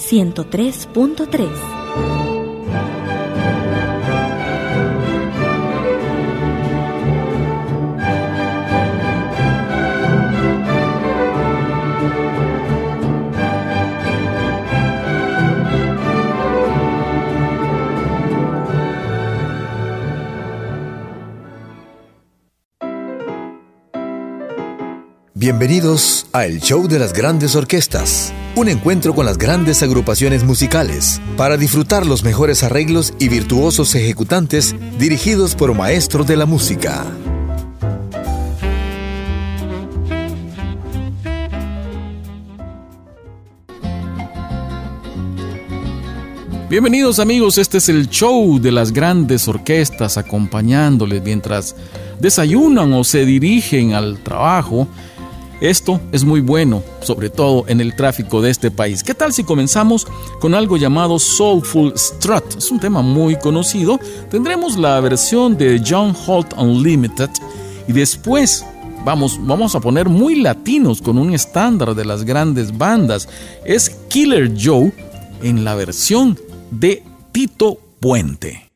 103.3. Bienvenidos a El Show de las Grandes Orquestas, un encuentro con las grandes agrupaciones musicales para disfrutar los mejores arreglos y virtuosos ejecutantes dirigidos por maestros de la música. Bienvenidos amigos, este es el show de las grandes orquestas acompañándoles mientras desayunan o se dirigen al trabajo esto es muy bueno, sobre todo en el tráfico de este país. ¿Qué tal si comenzamos con algo llamado Soulful Strut? Es un tema muy conocido. Tendremos la versión de John Holt Unlimited y después vamos, vamos a poner muy latinos con un estándar de las grandes bandas. Es Killer Joe en la versión de Tito Puente.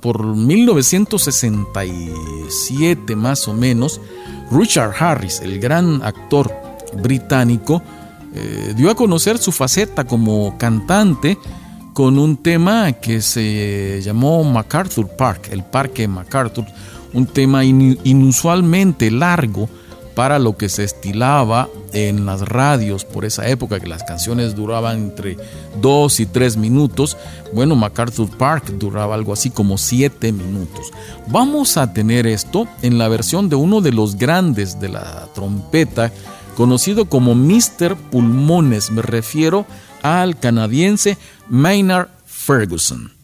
Por 1967 más o menos, Richard Harris, el gran actor británico, eh, dio a conocer su faceta como cantante con un tema que se llamó MacArthur Park, el Parque MacArthur, un tema inusualmente largo para lo que se estilaba en las radios por esa época, que las canciones duraban entre dos y tres minutos. Bueno, MacArthur Park duraba algo así como siete minutos. Vamos a tener esto en la versión de uno de los grandes de la trompeta, conocido como Mr. Pulmones. Me refiero al canadiense Maynard Ferguson.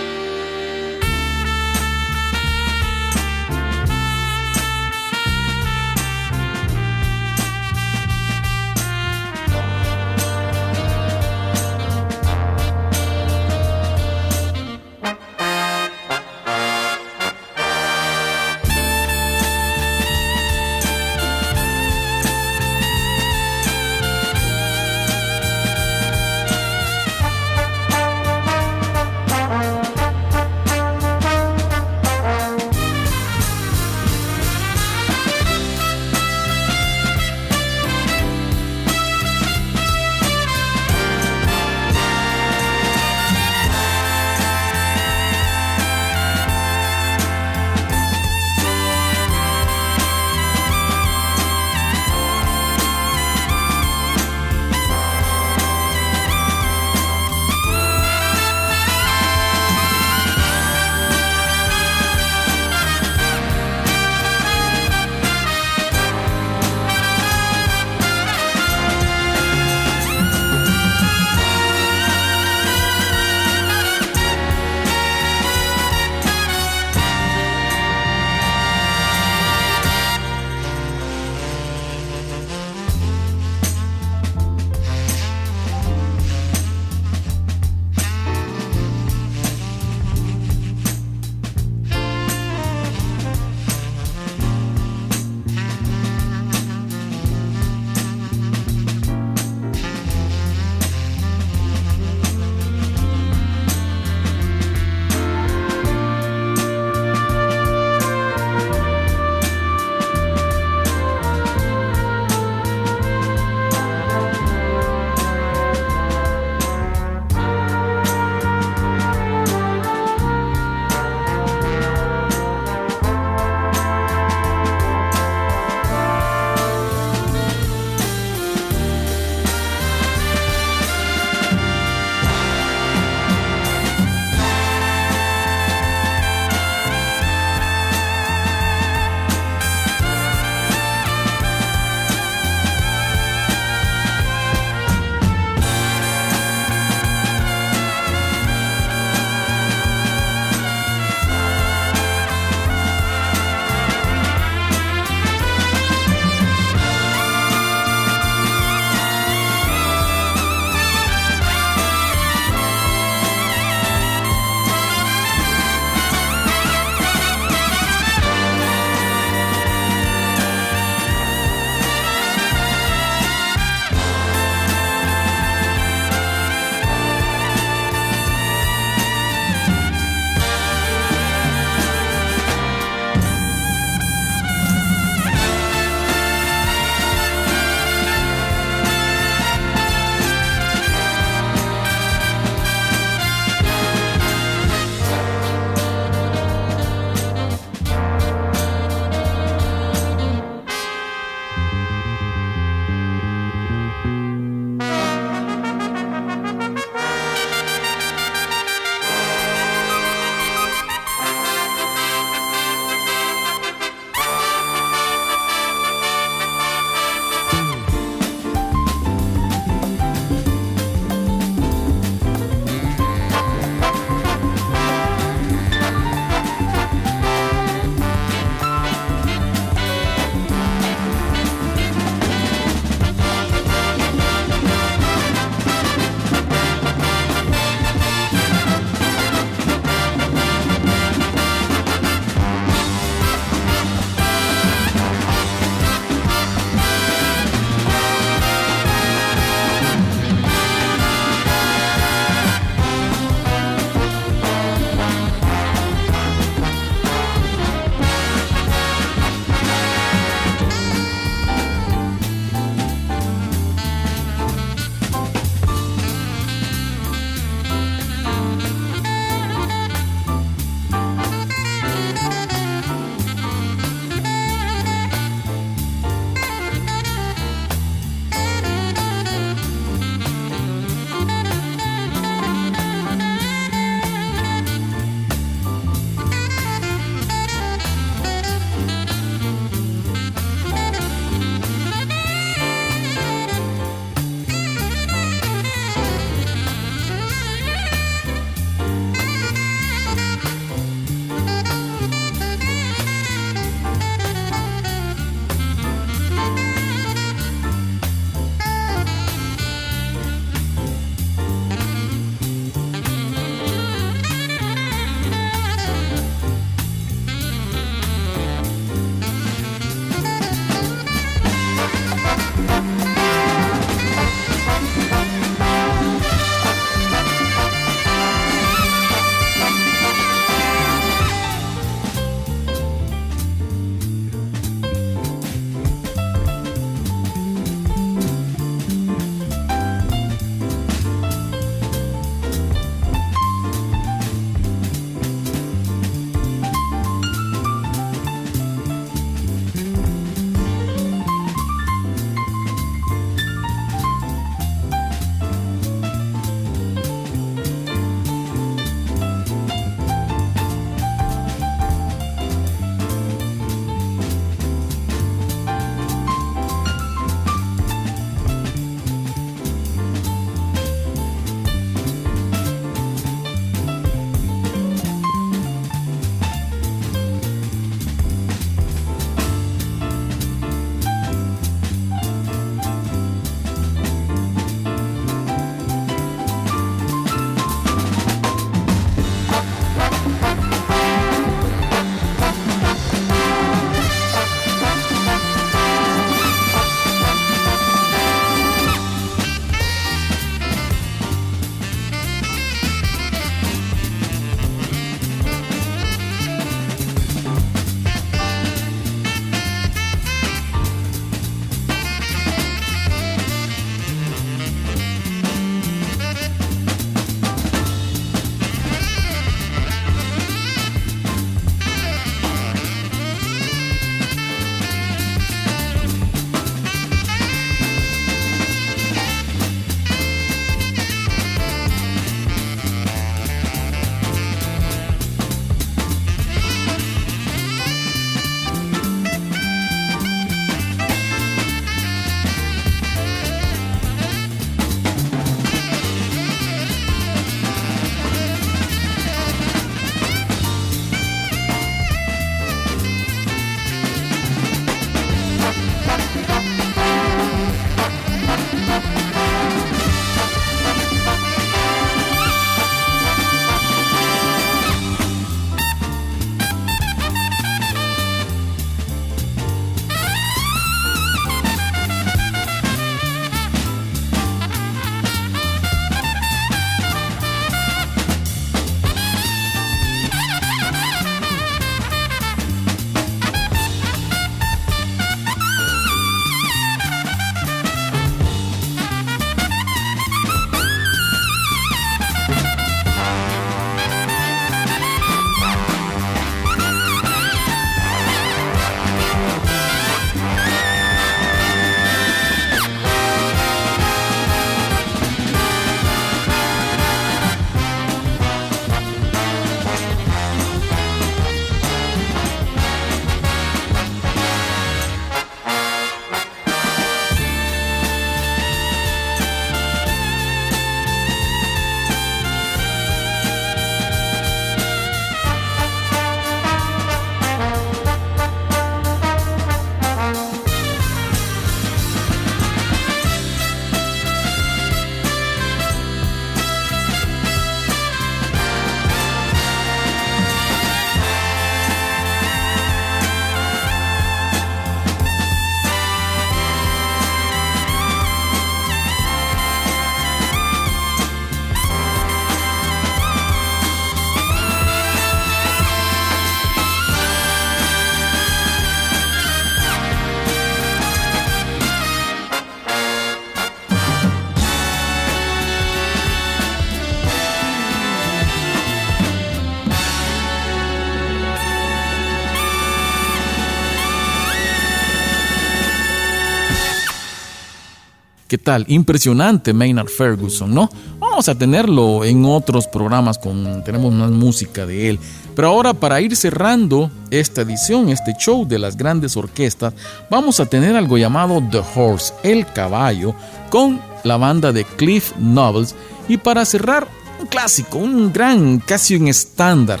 ¿Qué tal? Impresionante Maynard Ferguson, ¿no? Vamos a tenerlo en otros programas con tenemos más música de él. Pero ahora para ir cerrando esta edición, este show de las grandes orquestas, vamos a tener algo llamado The Horse, el caballo, con la banda de Cliff Novels y para cerrar un clásico, un gran, casi un estándar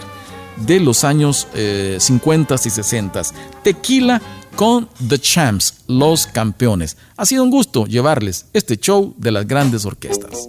de los años 50 eh, y 60, Tequila con The Champs, los campeones. Ha sido un gusto llevarles este show de las grandes orquestas.